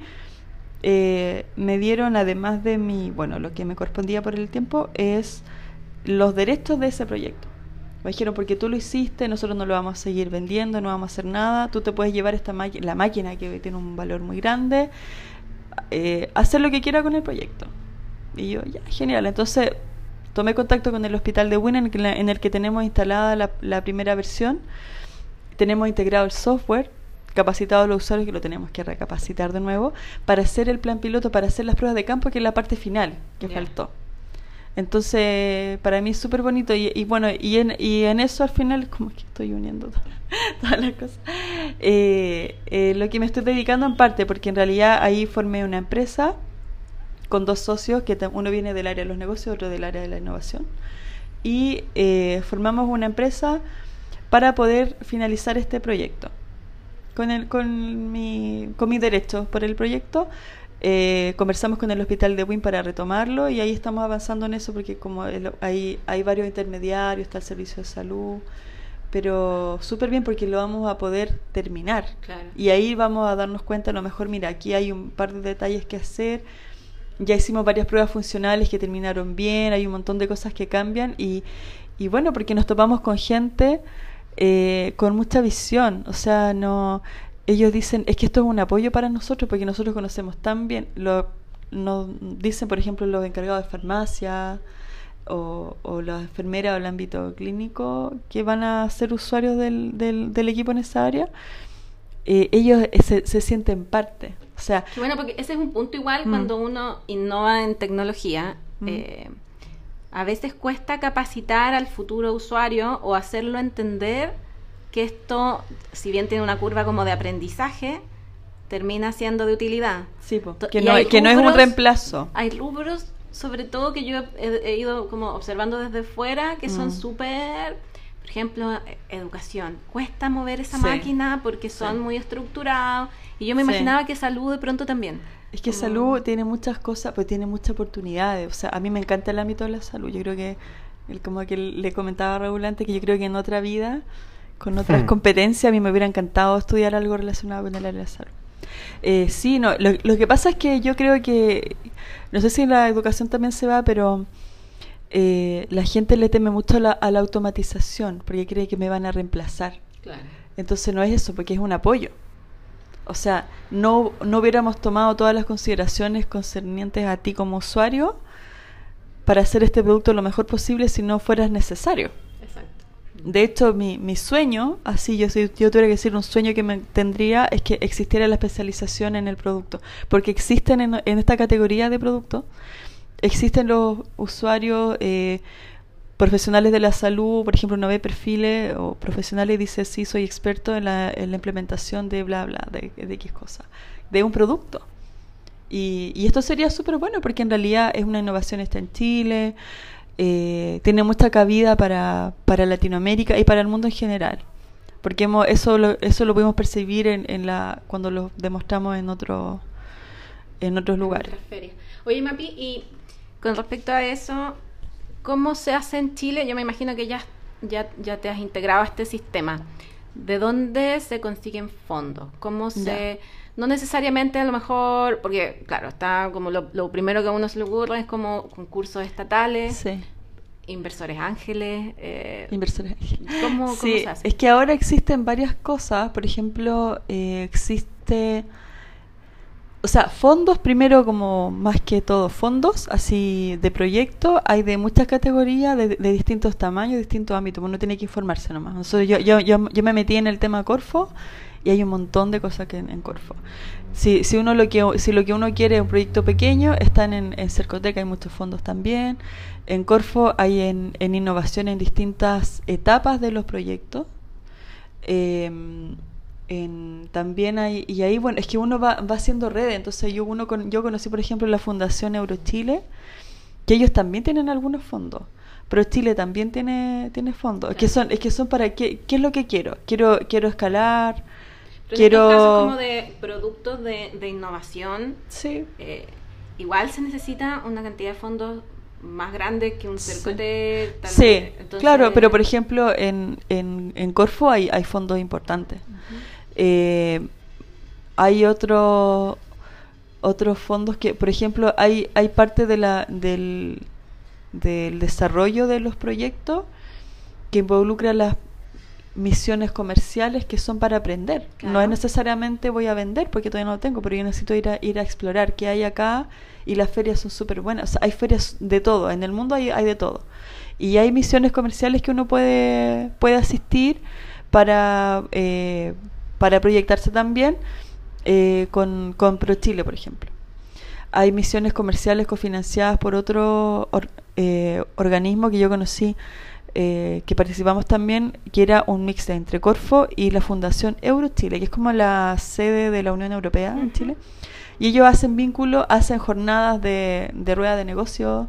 eh, me dieron, además de mi, bueno, lo que me correspondía por el tiempo, es los derechos de ese proyecto. Me dijeron, porque tú lo hiciste, nosotros no lo vamos a seguir vendiendo, no vamos a hacer nada, tú te puedes llevar esta la máquina que tiene un valor muy grande, eh, hacer lo que quiera con el proyecto. Y yo, ya, genial. Entonces tomé contacto con el hospital de Win en, el que tenemos instalada la, la primera versión, tenemos integrado el software, capacitado a los usuarios que lo tenemos que recapacitar de nuevo para hacer el plan piloto, para hacer las pruebas de campo, que es la parte final que faltó. Entonces, para mí es súper bonito y, bueno, y en, y en eso al final, como que estoy uniendo todas las cosas, eh, eh, lo que me estoy dedicando en parte, porque en realidad ahí formé una empresa con dos socios, que uno viene del área de los negocios, otro del área de la innovación, y eh, formamos una empresa para poder finalizar este proyecto. Con, el, con, mi, con mis derechos por el proyecto, eh, conversamos con el hospital de Win para retomarlo y ahí estamos avanzando en eso porque como hay, hay varios intermediarios, está el servicio de salud, pero súper bien porque lo vamos a poder terminar. Y ahí vamos a darnos cuenta, a lo mejor, mira, aquí hay un par de detalles que hacer, ya hicimos varias pruebas funcionales que terminaron bien, hay un montón de cosas que cambian y, y bueno, porque nos topamos con gente eh, con mucha visión, o sea, no ellos dicen, es que esto es un apoyo para nosotros porque nosotros conocemos tan bien, lo, nos dicen, por ejemplo, los encargados de farmacia o, o las enfermeras o el ámbito clínico que van a ser usuarios del, del, equipo en esa área, eh, ellos se, se, sienten parte. O sea, bueno, porque ese es un punto igual mm. cuando uno innova en tecnología. Mm. Eh, a veces cuesta capacitar al futuro usuario o hacerlo entender que esto, si bien tiene una curva como de aprendizaje, termina siendo de utilidad. Sí, que, no, que no es un reemplazo. Hay rubros, sobre todo, que yo he, ido como observando desde fuera, que son mm. súper, por ejemplo, e, educación. Cuesta mover esa máquina porque son muy estructurados. Y yo me imaginaba que salud de pronto también. Es que salud tiene muchas cosas, pues tiene muchas oportunidades. O sea, a mí me encanta el ámbito de la salud. Yo creo que, el, como que le comentaba a Regulante, que yo creo que en otra vida con otras hmm. competencias. A mí me hubiera encantado estudiar algo relacionado con el área de salud. Eh, sí, no, lo, que pasa es que yo creo que, no sé si en la educación también se va, pero eh, la gente le teme mucho a la, automatización porque cree que me van a reemplazar. Entonces no es eso, porque es un apoyo. O sea, no, no hubiéramos tomado todas las consideraciones concernientes a ti como usuario para hacer este producto lo mejor posible si no fueras necesario. De hecho, mi, mi sueño, así yo, yo tuviera que decir un sueño que me tendría, es que existiera la especialización en el producto. Porque existen en, esta categoría de producto, existen los usuarios eh, profesionales de la salud, por ejemplo, uno ve perfiles o profesionales y dice, sí, soy experto en la, en la implementación de bla, bla, de, de X cosa, de un producto. Y, y esto sería súper bueno porque en realidad es una innovación está en Chile, eh, tiene mucha cabida para, para Latinoamérica y para el mundo en general. Porque hemos, eso, lo, eso lo pudimos percibir en, en la, cuando lo demostramos en, otro, en otros lugares. Oye, Mapi, y con respecto a eso, ¿cómo se hace en Chile? Yo me imagino que ya, ya, ya te has integrado a este sistema. ¿De dónde se consiguen fondos? ¿Cómo se...? No necesariamente a lo mejor, porque claro, está como lo, primero que a uno se le ocurre es como concursos estatales. Sí. Inversores ángeles. Eh, Inversores ángeles. ¿Cómo, cómo sí, se hace? Es que ahora existen varias cosas. Por ejemplo, eh, existe o sea, fondos primero como más que todo fondos, así de proyecto, hay de muchas categorías, de, de distintos tamaños, distintos ámbitos, uno tiene que informarse nomás. Nosotros, yo, yo, yo, yo, me metí en el tema Corfo y hay un montón de cosas que en, en Corfo. Si, si, uno lo que, si lo que uno quiere es un proyecto pequeño, están en, en Cercoteca, hay muchos fondos también. En Corfo hay en, en innovación en distintas etapas de los proyectos. Eh, en, también hay, y ahí bueno, es que uno va, va haciendo redes, entonces yo uno con, yo conocí por ejemplo la Fundación Eurochile, que ellos también tienen algunos fondos, pero Chile también tiene, tiene fondos, claro. que son, es que son para qué, qué es lo que quiero, quiero, quiero escalar, pero quiero casos como de productos de, de innovación, sí. Eh, igual se necesita una cantidad de fondos más grande que un cercote. Sí, sí Entonces, claro, pero por ejemplo en, en, en Corfo hay, hay fondos importantes. Uh -huh. eh, hay otro, otros fondos que, por ejemplo, hay, hay parte de la, del, del desarrollo de los proyectos que involucra las misiones comerciales que son para aprender. Claro. No es necesariamente voy a vender porque todavía no lo tengo, pero yo necesito ir a, ir a explorar qué hay acá y las ferias son súper buenas. O sea, hay ferias de todo, en el mundo hay, hay de todo. Y hay misiones comerciales que uno puede, puede asistir para, eh, para proyectarse también eh, con, con ProChile, por ejemplo. Hay misiones comerciales cofinanciadas por otro or, eh, organismo que yo conocí eh, que participamos también, que era un mix entre Corfo y la Fundación Eurochile, que es como la sede de la Unión Europea uh -huh. en Chile. Y ellos hacen vínculos, hacen jornadas de, de rueda de negocio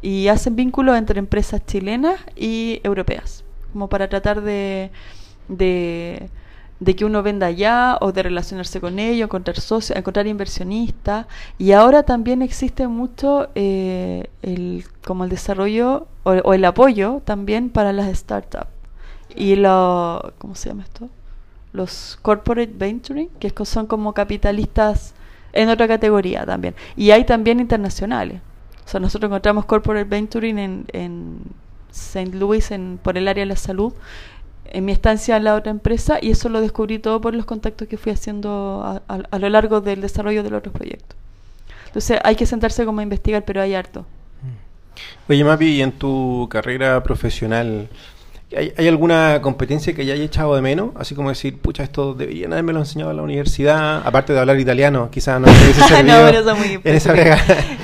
y hacen vínculos entre empresas chilenas y europeas, como para tratar de, de, de que uno venda allá o de relacionarse con ellos, encontrar socios, encontrar inversionistas. Y ahora también existe mucho eh, el, como el desarrollo o, o, el apoyo también para las startups. Y lo, ¿cómo se llama esto? Los corporate venturing, que son como capitalistas en otra categoría también. Y hay también internacionales. O sea, nosotros encontramos corporate venturing en, en St. Louis en, por el área de la salud en mi estancia en la otra empresa y eso lo descubrí todo por los contactos que fui haciendo a, a, a lo largo del desarrollo de los otros proyectos. Entonces hay que sentarse como a investigar, pero hay harto. Oye, Mapi, ¿y en tu carrera profesional ¿hay, ¿hay, alguna competencia que hayas echado de menos? Así como decir, pucha, esto deberían haberme lo enseñado en la universidad, aparte de hablar italiano, quizás no hubiese no, pero eso muy en esa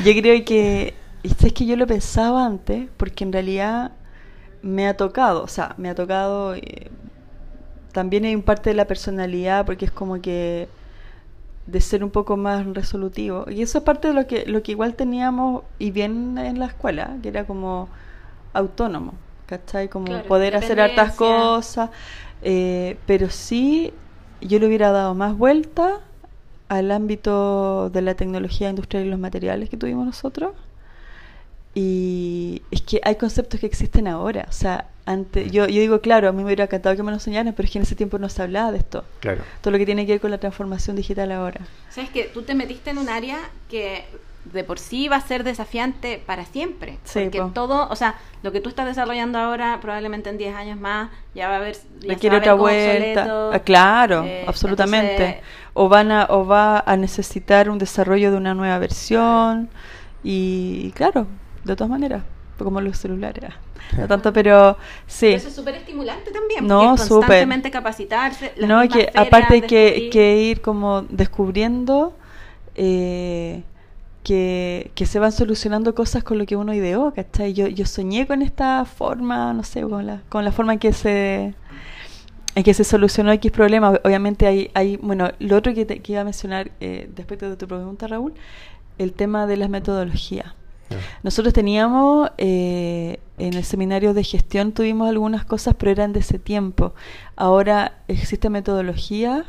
Yo creo que, es que yo lo pensaba antes, porque en realidad me ha tocado, o sea, me ha tocado eh, también hay un parte de la personalidad porque es como que de ser un poco más resolutivo. Y eso es parte de lo que lo que igual teníamos y bien en la escuela, que era como autónomo, ¿cachai? Como claro, poder hacer hartas cosas, eh, pero sí yo le hubiera dado más vuelta al ámbito de la tecnología industrial y los materiales que tuvimos nosotros y es que hay conceptos que existen ahora. O sea, antes, yo, yo digo, claro, a mí me hubiera encantado que me lo enseñaran, pero es que en ese tiempo no se hablaba de esto. Claro. Todo lo que tiene que ver con la transformación digital ahora. Sabes que tú te metiste en un área que de por sí va a ser desafiante para siempre. Sí, porque po. todo, o sea, lo que tú estás desarrollando ahora, probablemente en 10 años más, ya va a haber. Requiere otra vuelta. Ah, claro, eh, absolutamente. Entonces... o, van a, o va a necesitar un desarrollo de una nueva versión. Y claro, de todas maneras. como los celulares. No tanto, pero sí. eso es súper estimulante también. No, constantemente capacitarse. No, que aparte que, que ir como descubriendo eh, que, que, se van solucionando cosas con lo que uno ideó, ¿cachai? Yo, yo soñé con esta forma, no sé, con la, con la forma en que se en que se solucionó X problema. Obviamente hay, hay bueno, lo otro que, te, que iba a mencionar eh, respecto de tu pregunta, Raúl, el tema de las metodologías. Nosotros teníamos, eh, en el seminario de gestión tuvimos algunas cosas, pero eran de ese tiempo. Ahora existe metodología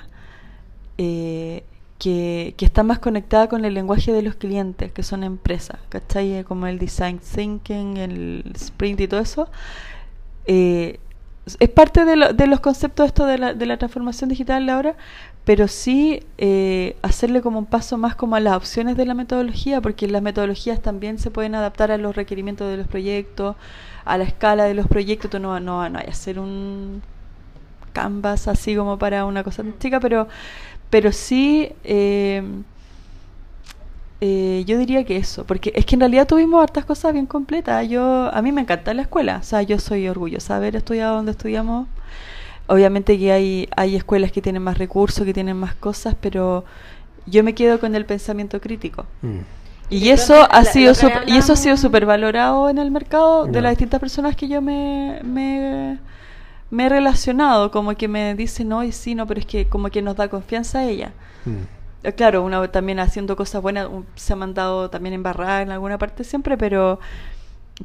eh, que, está más conectada con el lenguaje de los clientes, que son empresas, ¿cachai? Eh, como el design thinking, el sprint y todo eso. es parte de, de, los conceptos esto de la, de la transformación digital ahora, pero sí eh, hacerle como un paso más como a las opciones de la metodología, porque las metodologías también se pueden adaptar a los requerimientos de los proyectos, a la escala de los proyectos, tú no, no, no hay hacer un canvas así como para una cosa chica, pero, pero sí eh, eh, yo diría que eso, porque es que en realidad tuvimos hartas cosas bien completas. Yo, a mí me encanta la escuela, o sea, yo soy orgullosa de haber estudiado donde estudiamos Obviamente que hay, hay escuelas que tienen más recursos, que tienen más cosas, pero yo me quedo con el pensamiento crítico. Mm. Y, eso ha sido y eso ha sido súper valorado en el mercado de las distintas personas que yo me, me, he relacionado, como que me dicen, no, y sí, no, pero es que como que nos da confianza a ella. Mm. Eh, claro, uno también haciendo cosas buenas se ha mandado también embarrada en alguna parte siempre, pero,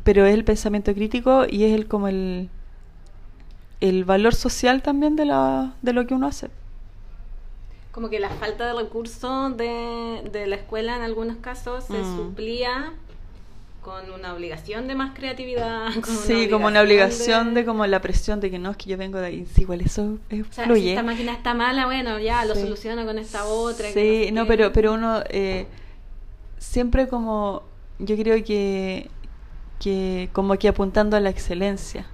pero es el pensamiento crítico y es el como el, el valor social también de, la, de lo que uno hace. Como que la falta de recursos de, de la escuela en algunos casos se mm. suplía con una obligación de más creatividad. sí, como una obligación de... como la presión de que no, es que yo vengo de ahí. Sí, igual eso fluye. Si esta máquina está mala, bueno, ya lo soluciono con esta otra. Sí, no, pero, pero uno eh, siempre como, yo creo que, que como que apuntando a la excelencia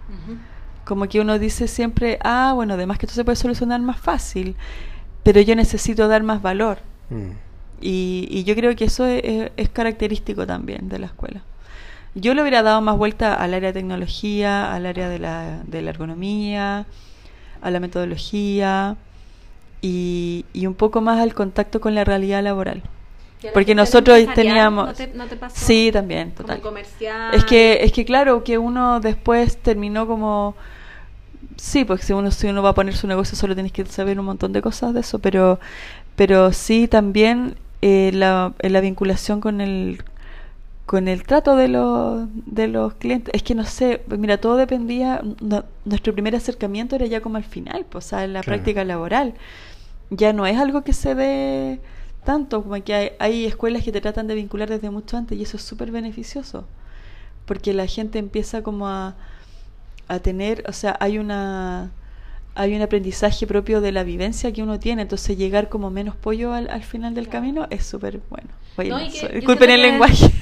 como que uno dice siempre, ah, bueno, además que esto se puede solucionar más fácil, pero yo necesito dar más valor. Mm. Y, y, yo creo que eso es, característico también de la escuela. Yo le hubiera dado más vuelta al área de tecnología, al área de la, de la ergonomía, a la metodología y, y un poco más al contacto con la realidad laboral. Porque nosotros teníamos... ¿no te, pasó? Sí, también, total. comercial. Es que, es que claro, que uno después terminó como sí, porque si uno, si uno va a poner su negocio solo tienes que saber un montón de cosas de eso, pero, pero sí también eh, la, la vinculación con el con el trato de los, de los clientes. Es que no sé, mira, todo dependía, nuestro primer acercamiento era ya como al final, pues, o sea, en la práctica laboral. Ya no es algo que se dé tanto, como que hay, hay escuelas que te tratan de vincular desde mucho antes y eso es súper beneficioso, porque la gente empieza como a, a tener, o sea, hay una hay un aprendizaje propio de la vivencia que uno tiene, entonces llegar como menos pollo al, al final del camino es súper bueno. disculpen el lenguaje.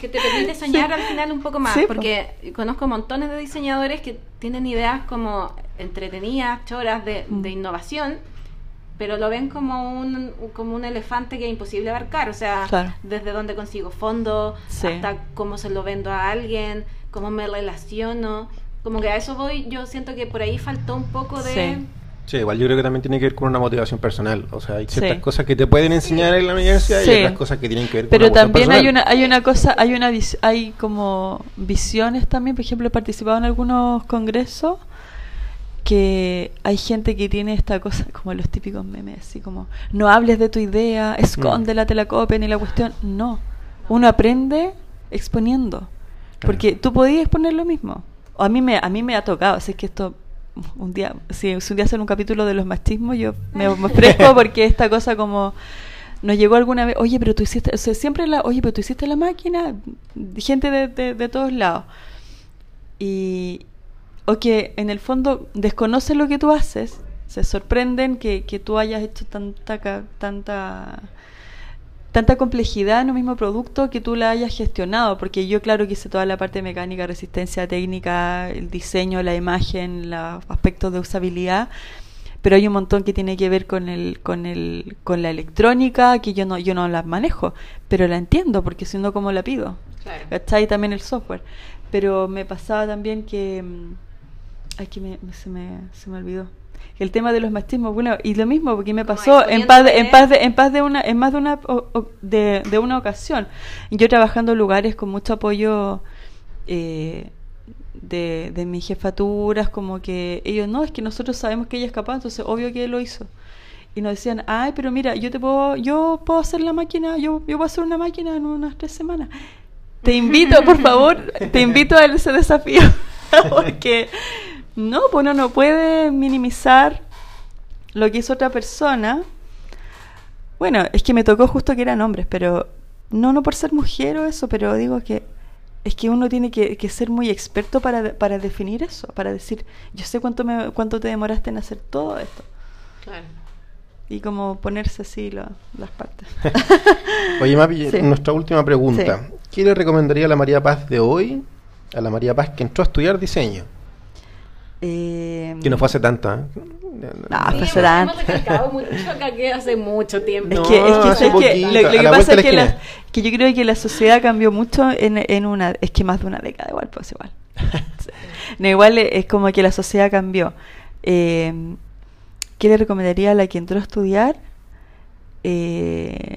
Que te permite soñar al final un poco más, porque conozco montones de diseñadores que tienen ideas como entretenidas, choras de, de mm. innovación, pero lo ven como un, como un elefante que es imposible abarcar, o sea, desde dónde consigo fondos, hasta cómo se lo vendo a alguien, cómo me relaciono como que a eso voy, yo siento que por ahí faltó un poco de... Sí. igual yo creo que también tiene que ver con una motivación personal. O sea, hay ciertas cosas que te pueden enseñar en la universidad y otras cosas que tienen que ver con Pero también hay una, hay una cosa, hay una hay como visiones también. Por ejemplo, he participado en algunos congresos que hay gente que tiene esta cosa, como los típicos memes, así como, no hables de tu idea, escóndela, te la copen y la cuestión. No, uno aprende exponiendo. Porque tú podías exponer lo mismo a mí me a mí me ha tocado, así que esto un día si, un día hacer un capítulo de los machismos, yo me, ofrezco porque esta cosa como nos llegó alguna vez, oye, pero tú hiciste, o sea, siempre la, oye, pero tú hiciste la máquina, gente de, de, todos lados. Y, o que en el fondo desconocen lo que tú haces, se sorprenden que, que tú hayas hecho tanta, tanta tanta complejidad en un mismo producto que tú la hayas gestionado, porque yo claro que hice toda la parte mecánica, resistencia técnica, el diseño, la imagen, los aspectos de usabilidad, pero hay un montón que tiene que ver con el, con el, con la electrónica, que yo no, yo no la manejo, pero la entiendo, porque si no, ¿cómo la pido? Está ahí también el software. Pero me pasaba también que... Me, se, me, se me olvidó. El tema de los machismos bueno y lo mismo porque me pasó en paz de, en paz de, en paz de una en más de una de, de, una ocasión. Yo trabajando en lugares con mucho apoyo eh, de, de mis jefaturas como que ellos no es que nosotros sabemos que ella es capaz entonces obvio que él lo hizo y nos decían ay pero mira yo te puedo yo puedo hacer la máquina yo yo puedo hacer una máquina en unas tres semanas te invito por favor te invito a ese desafío porque no, pues uno no puede minimizar lo que hizo otra persona. Bueno, es que me tocó justo que eran hombres, pero no, no por ser mujer o eso, pero digo que es que uno tiene que, ser muy experto para, para, definir eso, para decir, yo sé cuánto, me, cuánto te demoraste en hacer todo esto. Claro. Y como ponerse así las partes. Oye, Mapi, nuestra última pregunta. ¿Qué le recomendaría a la María Paz de hoy, a la María Paz que entró a estudiar diseño? Eh, que no fue hace tanto, ¿eh? No, fue hace tanto. mucho acá que hace mucho tiempo. Es que, es que, que lo, que pasa es que, la, que, yo creo que la sociedad cambió mucho en, en una... Es que más de una década igual, pues igual. no, igual es como que la sociedad cambió. Eh, ¿Qué le recomendaría a la que entró a estudiar? Eh,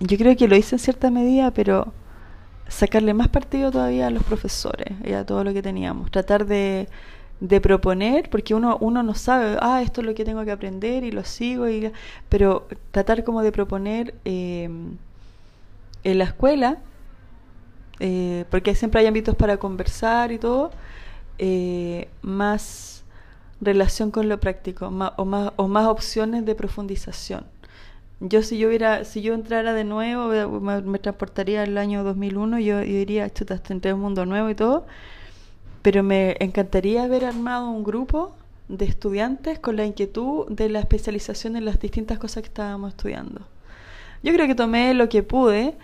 yo creo que lo hice en cierta medida, pero sacarle más partido todavía a los profesores y a todo lo que teníamos. Tratar de, de proponer, porque uno, uno no sabe, ah, esto es lo que tengo que aprender y lo sigo, y, pero tratar como de proponer eh, en la escuela, eh, porque siempre hay ámbitos para conversar y todo, eh, más relación con lo práctico o, más, o más opciones de profundización yo si yo hubiera, si yo entrara de nuevo, me, transportaría al año 2001, yo, yo diría, chuta, entré un mundo nuevo y todo, pero me encantaría haber armado un grupo de estudiantes con la inquietud de la especialización en las distintas cosas que estábamos estudiando. Yo creo que tomé lo que pude,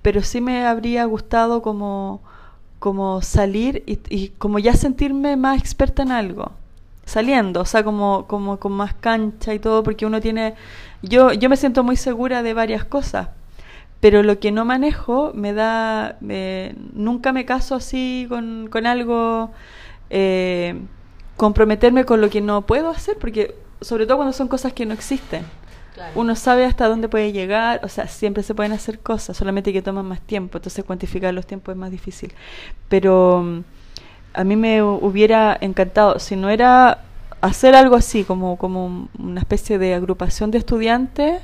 pero sí me habría gustado como, como salir y, y como ya sentirme más experta en algo saliendo, o sea, como, como con más cancha y todo, porque uno tiene, yo, yo me siento muy segura de varias cosas, pero lo que no manejo me da, nunca me caso así con, con algo, eh, comprometerme con lo que no puedo hacer, porque sobre todo cuando son cosas que no existen. Uno sabe hasta dónde puede llegar, o sea, siempre se pueden hacer cosas, solamente que toman más tiempo, entonces cuantificar los tiempos es más difícil. Pero a mí me hubiera encantado, si no era hacer algo así, como, como una especie de agrupación de estudiantes,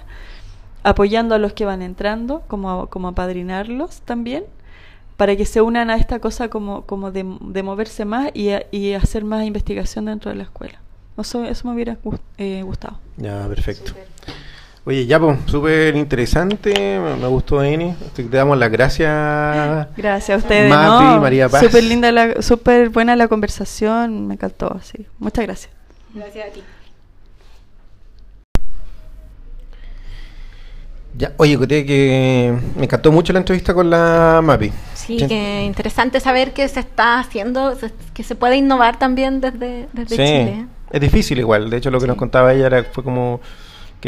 apoyando a los que van entrando, como, como apadrinarlos también, para que se unan a esta cosa como, como de, moverse más y, y, hacer más investigación dentro de la escuela. Eso, eso me hubiera eh, gustado. Ya, perfecto. Oye, ya, pues, súper interesante, me gustó, Eni. Te damos las gracias. Gracias a ustedes. Mapi, María Paz. Súper linda, la, súper buena la conversación, me encantó, sí. Muchas gracias. Gracias a ti. Ya, oye, que me encantó mucho la entrevista con la Mapi. Sí, que interesante saber que se está haciendo, que se puede innovar también desde, desde sí, Chile. Es difícil igual, de hecho lo que nos contaba ella era, fue como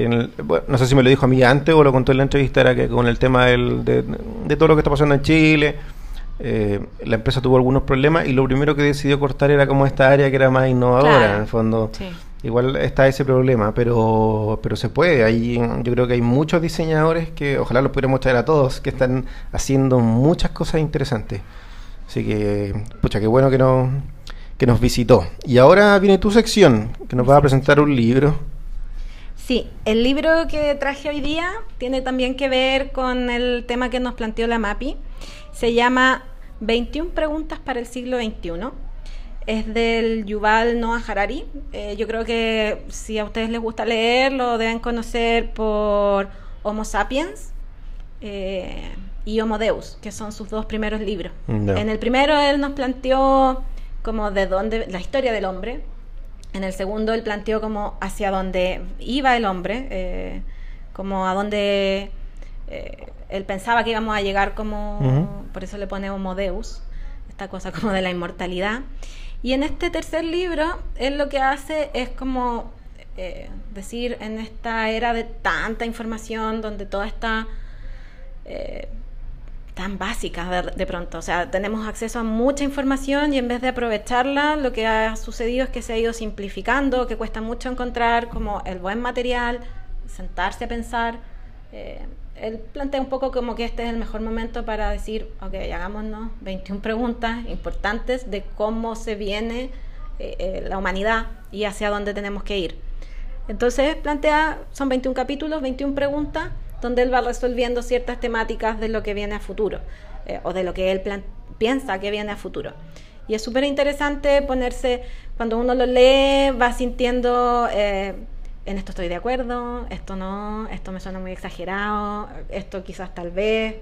no sé si me lo dijo a mí antes o lo contó en la entrevista, era que con el tema del, de, todo lo que está pasando en Chile, eh, la empresa tuvo algunos problemas y lo primero que decidió cortar era como esta área que era más innovadora, en el fondo. Igual está ese problema, pero, pero se puede. Hay, yo creo que hay muchos diseñadores que, ojalá los pudiéramos traer a todos, que están haciendo muchas cosas interesantes. Así que, pucha, qué bueno que nos, que nos visitó. Y ahora viene tu sección, que nos va a presentar un libro. Sí, el libro que traje hoy día tiene también que ver con el tema que nos planteó la MAPI. Se llama 21 preguntas para el siglo XXI. Es del Yuval Noah Harari. Eh, yo creo que si a ustedes les gusta leer, lo deben conocer por Homo Sapiens eh, y Homo Deus, que son sus dos primeros libros. En el primero él nos planteó como de dónde la historia del hombre, en el segundo, él planteó como hacia dónde iba el hombre, eh, como a dónde eh, él pensaba que íbamos a llegar como, por eso le pone Homo Deus, esta cosa como de la inmortalidad. Y en este tercer libro, él lo que hace es como eh, decir, en esta era de tanta información, donde toda está eh, tan básica de, pronto, o sea, tenemos acceso a mucha información y en vez de aprovecharla, lo que ha sucedido es que se ha ido simplificando, que cuesta mucho encontrar como el buen material, sentarse a pensar. Eh, él plantea un poco como que este es el mejor momento para decir, ok, hagámonos 21 preguntas importantes de cómo se viene eh, eh, la humanidad y hacia dónde tenemos que ir. Entonces plantea, son 21 capítulos, 21 preguntas, donde él va resolviendo ciertas temáticas de lo que viene a futuro, eh, o de lo que él piensa que viene a futuro. Y es súper interesante ponerse, cuando uno lo lee, va sintiendo en esto estoy de acuerdo, esto no, esto me suena muy exagerado, esto quizás tal vez.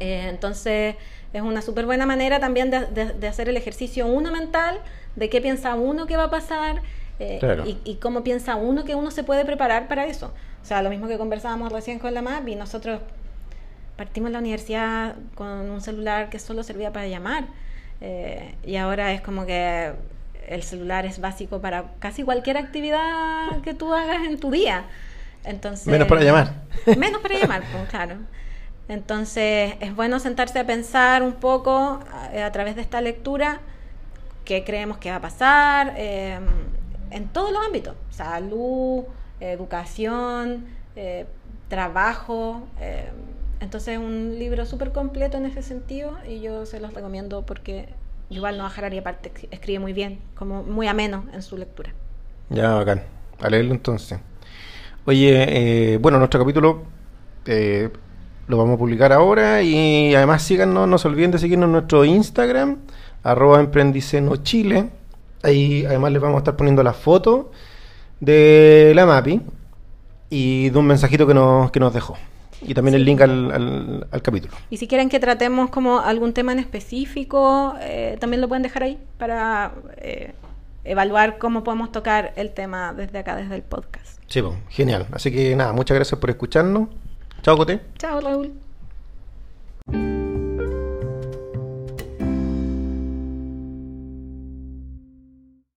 Eh, entonces es una súper buena manera también de, hacer el ejercicio uno mental, de qué piensa uno que va a pasar eh, y, cómo piensa uno que uno se puede preparar para eso. O sea, lo mismo que conversábamos recién con la MAP y nosotros partimos en la universidad con un celular que solo servía para llamar. Eh, y ahora es como que el celular es básico para casi cualquier actividad que tú hagas en tu día. Entonces, menos para llamar. Menos para llamar, pues, claro. Entonces es bueno sentarse a pensar un poco eh, a, través de esta lectura qué creemos que va a pasar eh, en todos los ámbitos, salud, educación, eh, trabajo. entonces es un libro súper completo en ese sentido y yo se los recomiendo porque Igual no y aparte escribe muy bien, como muy ameno en su lectura. Ya, bacán. A leerlo entonces. Oye, eh, bueno, nuestro capítulo eh, lo vamos a publicar ahora y además síganos, no se olviden de seguirnos en nuestro Instagram, arroba emprendiceno Chile. Ahí además les vamos a estar poniendo la foto de la MAPI y de un mensajito que nos, que nos dejó y también el link al, al, capítulo. Y si quieren que tratemos como algún tema en específico, eh, también lo pueden dejar ahí para eh, evaluar cómo podemos tocar el tema desde acá, desde el podcast. Sí, genial. Así que nada, muchas gracias por escucharnos. Chao, Cote. Chao, Raúl.